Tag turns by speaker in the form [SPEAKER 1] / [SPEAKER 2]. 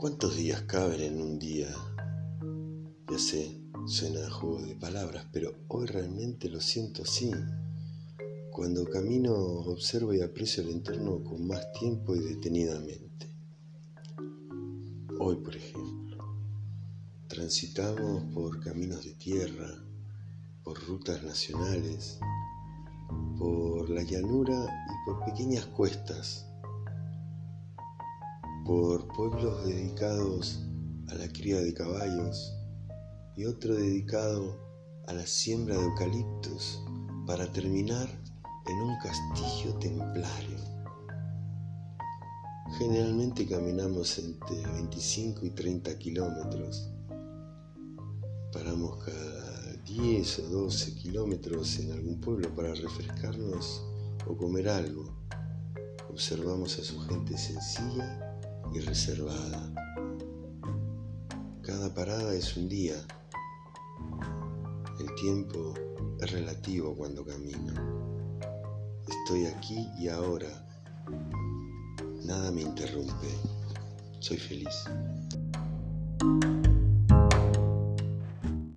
[SPEAKER 1] ¿Cuántos días caben en un día? Ya sé, suena a juego de palabras, pero hoy realmente lo siento así. Cuando camino observo y aprecio el entorno con más tiempo y detenidamente. Hoy, por ejemplo, transitamos por caminos de tierra, por rutas nacionales, por la llanura y por pequeñas cuestas por pueblos dedicados a la cría de caballos y otro dedicado a la siembra de eucaliptos para terminar en un castillo templario. Generalmente caminamos entre 25 y 30 kilómetros. Paramos cada 10 o 12 kilómetros en algún pueblo para refrescarnos o comer algo. Observamos a su gente sencilla y reservada. Cada parada es un día. El tiempo es relativo cuando camino. Estoy aquí y ahora. Nada me interrumpe. Soy feliz.